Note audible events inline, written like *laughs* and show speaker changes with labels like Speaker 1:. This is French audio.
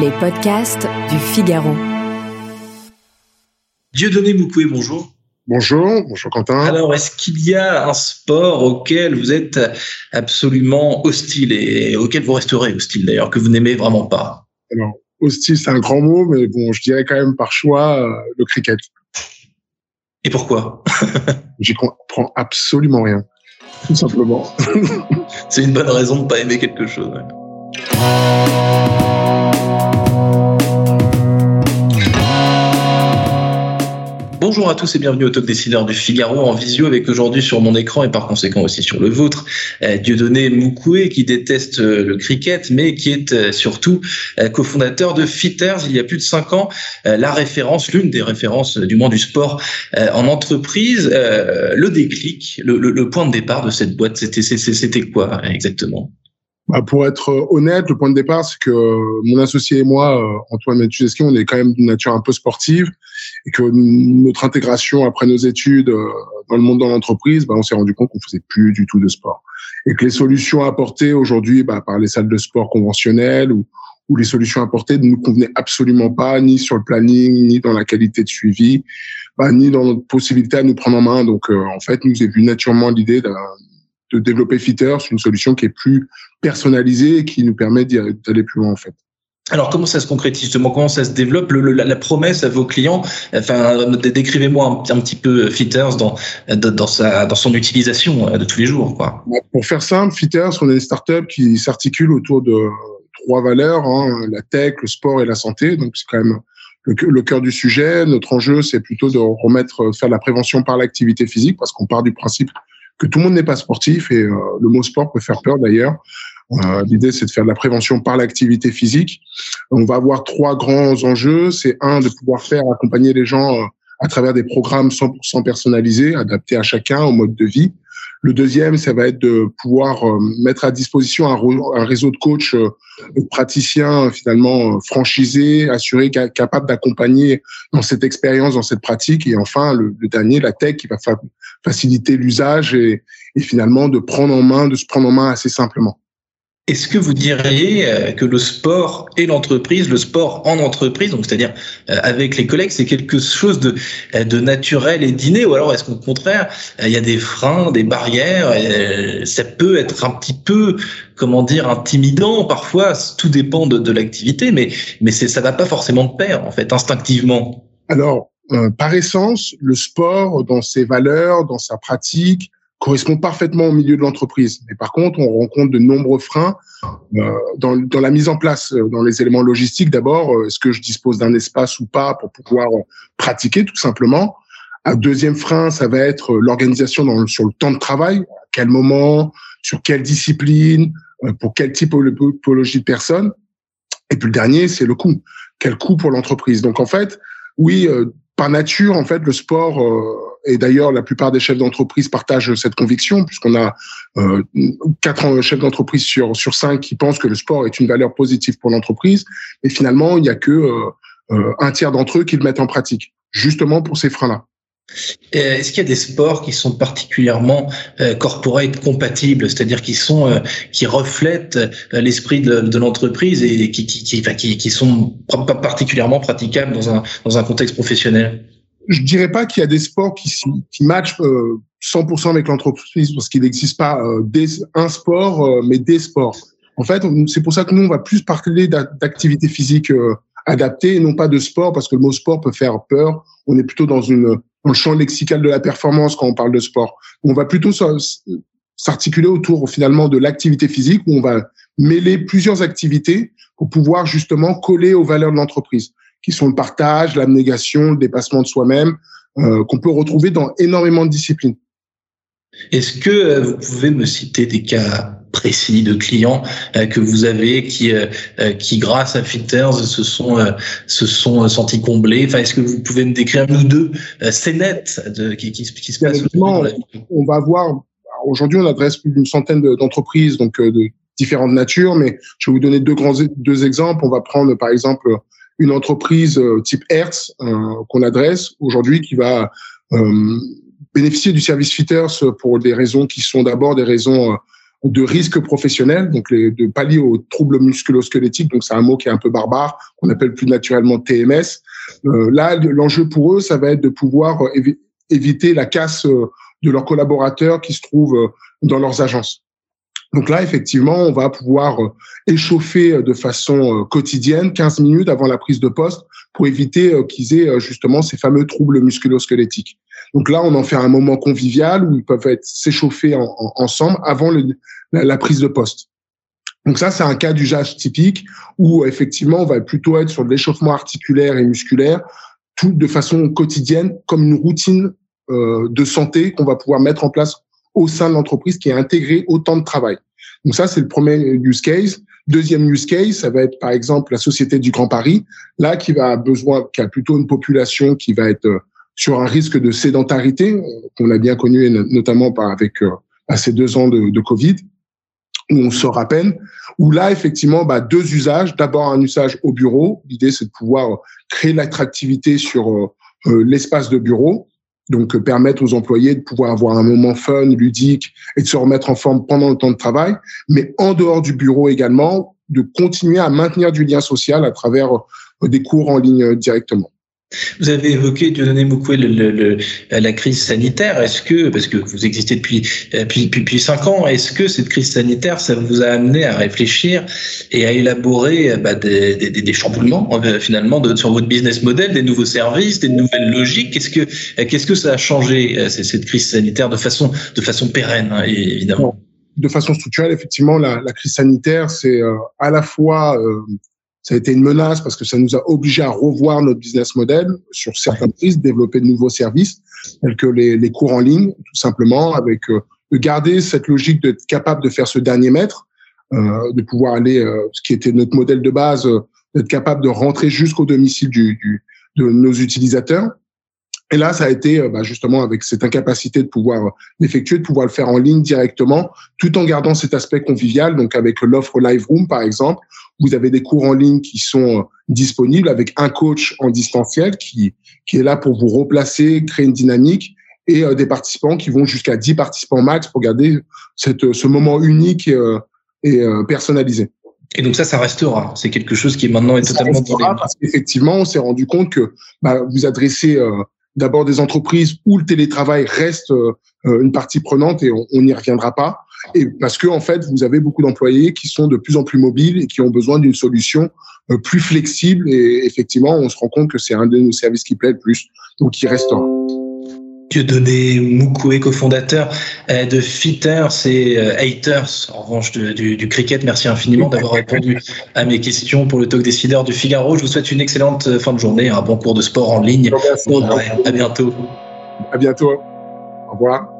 Speaker 1: Les podcasts du Figaro.
Speaker 2: Dieudonné Moukoué, bonjour.
Speaker 3: Bonjour, bonjour Quentin.
Speaker 2: Alors, est-ce qu'il y a un sport auquel vous êtes absolument hostile et auquel vous resterez hostile d'ailleurs, que vous n'aimez vraiment pas?
Speaker 3: Alors, hostile, c'est un grand mot, mais bon, je dirais quand même par choix euh, le cricket.
Speaker 2: Et pourquoi? *laughs*
Speaker 3: J'y comprends absolument rien, tout simplement. *laughs*
Speaker 2: c'est une bonne raison de ne pas aimer quelque chose. Bonjour à tous et bienvenue au Talk Décideur du Figaro en visio avec aujourd'hui sur mon écran et par conséquent aussi sur le vôtre euh, Dieudonné Moukoué qui déteste euh, le cricket mais qui est euh, surtout cofondateur de Fitters il y a plus de cinq ans, la référence, l'une des références du moins du sport en entreprise. Le déclic, le, le, point de départ de cette boîte, c'était c'était quoi exactement?
Speaker 3: Bah, pour être honnête, le point de départ, c'est que mon associé et moi, Antoine Mathieu-Esquin, on est quand même d'une nature un peu sportive et que notre intégration après nos études euh, dans le monde de l'entreprise, bah, on s'est rendu compte qu'on faisait plus du tout de sport et que les solutions apportées aujourd'hui bah, par les salles de sport conventionnelles ou, ou les solutions apportées ne nous convenaient absolument pas, ni sur le planning, ni dans la qualité de suivi, bah, ni dans notre possibilité à nous prendre en main. Donc, euh, en fait, nous est vu naturellement l'idée de développer Fitters, une solution qui est plus personnalisée et qui nous permet d'aller plus loin, en fait.
Speaker 2: Alors comment ça se concrétise justement? Comment ça se développe? Le, la, promesse à vos clients Enfin, décrivez-moi un, petit peu Fitters dans, dans, sa, dans son utilisation euh, de tous les jours. Quoi.
Speaker 3: Pour faire simple, Fitters, on est une startup qui s'articule autour de trois valeurs hein, la tech, le sport et la santé. Donc c'est quand même le, le cœur du sujet. Notre enjeu, c'est plutôt de remettre, faire de la prévention par l'activité physique, parce qu'on part du principe que tout le monde n'est pas sportif et euh, le mot sport peut faire peur d'ailleurs. Euh, l'idée, c'est de faire de la prévention par l'activité physique. On va avoir trois grands enjeux. C'est un, de pouvoir faire accompagner les gens euh, à travers des programmes 100% personnalisés, adaptés à chacun, au mode de vie. Le deuxième, ça va être de pouvoir euh, mettre à disposition un, réseau de coachs, de praticiens finalement franchisés, assurés, capables d'accompagner dans cette expérience, dans cette pratique. Et enfin, le, dernier, la tech, qui va faciliter l'usage et, et finalement de prendre en main, de se prendre en main assez simplement.
Speaker 2: Est-ce que vous diriez euh, que le sport et l'entreprise, le sport en entreprise, donc c'est-à-dire euh, avec les collègues, c'est quelque chose de, euh, de naturel et d'inné, ou alors est-ce qu'au contraire, il y a des freins, des barrières, ça peut être un petit peu, comment dire, intimidant parfois, tout dépend de, de l'activité, mais, mais ça va pas forcément de pair, en fait, instinctivement.
Speaker 3: Alors, par essence, le sport, dans ses valeurs, dans sa pratique, correspond parfaitement au milieu de l'entreprise. Mais par contre, on rencontre de nombreux freins euh, dans, dans, la mise en place, euh, dans les éléments logistiques. D'abord, euh, est-ce que je dispose d'un espace ou pas pour pouvoir euh, pratiquer tout simplement Un deuxième frein, ça va être l'organisation sur le temps de travail. Quel moment, sur quelle discipline, pour quel typologie de personnes. Et puis le dernier, c'est le coût. Quel coût pour l'entreprise Donc en fait, oui, par nature, en fait, le sport et d'ailleurs la plupart des chefs d'entreprise partagent cette conviction, puisqu'on a euh, quatre chefs d'entreprise sur sur cinq qui pensent que le sport est une valeur positive pour l'entreprise, et finalement il n'y a que euh, euh, un tiers d'entre eux qui le mettent en pratique, justement pour ces freins-là.
Speaker 2: Est-ce qu'il y a des sports qui sont particulièrement euh, corporate compatibles, c'est-à-dire qui sont qui reflètent l'esprit de, de l'entreprise et qui qui, qui, qui, qui sont particulièrement praticables dans un dans un contexte professionnel?
Speaker 3: Je dirais pas qu'il y a des sports qui, qui matchent 100% euh, avec l'entreprise parce qu'il n'existe pas euh, des, un sport, euh, mais des sports. En fait, c'est pour ça que nous, on va plus parler d'activité physique adaptée et non pas de sport parce que le mot sport peut faire peur. On est plutôt dans, une, dans le champ lexical de la performance quand on parle de sport. On va plutôt s'articuler autour finalement de l'activité physique où on va mêler plusieurs activités pour pouvoir justement coller aux valeurs de l'entreprise qui sont le partage, l'abnégation, le dépassement de soi-même, euh, qu'on peut retrouver dans énormément de disciplines.
Speaker 2: Est-ce que euh, vous pouvez me citer des cas précis de clients euh, que vous avez qui, qui grâce à Fitters se sont, se sont sentis comblés? Enfin, est-ce que vous pouvez me décrire un ou deux scénettes de, qui, qui, qui se passent dans la vie?
Speaker 3: On va voir. Aujourd'hui, on adresse plus d'une centaine d'entreprises, donc de différentes natures, mais je vais vous donner deux grands deux exemples. On va prendre par exemple une entreprise euh, type Hertz euh, qu'on adresse aujourd'hui qui va euh, bénéficier du service Fitters pour des raisons qui sont d'abord des raisons de risques professionnels, donc de pallier aux troubles musculo-squelettiques, donc c'est un mot qui est un peu barbare, qu'on appelle plus naturellement TMS. Là, l'enjeu pour eux, ça va être de pouvoir éviter la casse de leurs collaborateurs qui se trouvent dans leurs agences. Donc là, effectivement, on va pouvoir échauffer de façon quotidienne 15 minutes avant la prise de poste pour éviter qu'ils aient justement ces fameux troubles musculo-squelettiques. Donc là, on en fait un moment convivial où ils peuvent être s'échauffer ensemble avant la, prise de poste. Donc ça, c'est un cas d'usage typique où effectivement, on va plutôt être sur de l'échauffement articulaire et musculaire, tout de façon quotidienne, comme une routine euh, de santé qu'on va pouvoir mettre en place au sein de l'entreprise qui est intégrée au temps de travail. Donc ça, c'est le premier use case. Deuxième use case, ça va être par exemple la Société du Grand Paris, là qui va besoin, qui a plutôt une population qui va être sur un risque de sédentarité qu'on a bien connu, notamment par, avec euh, ces deux ans de, de, Covid, où on sort à peine, où là, effectivement, bah, deux usages. D'abord, un usage au bureau. L'idée, c'est de pouvoir créer l'attractivité sur euh, euh, l'espace de bureau, donc permettre aux employés de pouvoir avoir un moment fun, ludique, et de se remettre en forme pendant le temps de travail, mais en dehors du bureau également, de continuer à maintenir du lien social à travers des cours en ligne directement.
Speaker 2: Vous avez évoqué, Dieudonné Moukoué, le, la crise sanitaire. Est-ce que, parce que vous existez depuis, depuis, depuis cinq ans, est-ce que cette crise sanitaire, ça vous a amené à réfléchir et à élaborer bah, des, chamboulements euh, finalement sur votre business model, des nouveaux services, des nouvelles logiques? Qu'est-ce que, que ça a changé euh, cette crise sanitaire de façon, de façon pérenne, hein, évidemment?
Speaker 3: De façon structurelle, effectivement, la, crise sanitaire, c'est euh, à la fois ça a été une menace parce que ça nous a obligé à revoir notre business model sur certaines prises, développer de nouveaux services, tels que les, les cours en ligne, tout simplement, avec euh, de garder cette logique d'être capable de faire ce dernier mètre, euh, de pouvoir aller, euh, ce qui était notre modèle de base, euh, d'être capable de rentrer jusqu'au domicile du, du, de nos utilisateurs. Et là, ça a été bah, justement avec cette incapacité de pouvoir l'effectuer, de pouvoir le faire en ligne directement, tout en gardant cet aspect convivial. Donc avec l'offre Live Room, par exemple, vous avez des cours en ligne qui sont euh, disponibles avec un coach en distanciel qui, qui est là pour vous replacer, créer une dynamique et euh, des participants qui vont jusqu'à 10 participants max pour garder cette, ce moment unique euh, et personnalisé.
Speaker 2: Et donc ça, ça restera. C'est quelque chose qui maintenant est totalement
Speaker 3: restera parce qu'effectivement, on s'est rendu compte que bah, vous adressez d'abord des entreprises où le télétravail reste une partie prenante et on n'y reviendra pas et parce que en fait, vous avez beaucoup d'employés qui sont de plus en plus mobiles et qui ont besoin d'une solution euh, plus flexible. Et effectivement, on se rend compte que c'est un de nos services qui plaît le plus, donc il restera.
Speaker 2: Dieudonné Moukoué, cofondateur euh, de Fitters et euh, Haters, en revanche du, du, cricket. Merci infiniment d'avoir répondu à mes questions pour le talk décideur du Figaro. Je vous souhaite une excellente fin de journée, un bon cours de sport en ligne. À bientôt.
Speaker 3: À bientôt. Au revoir.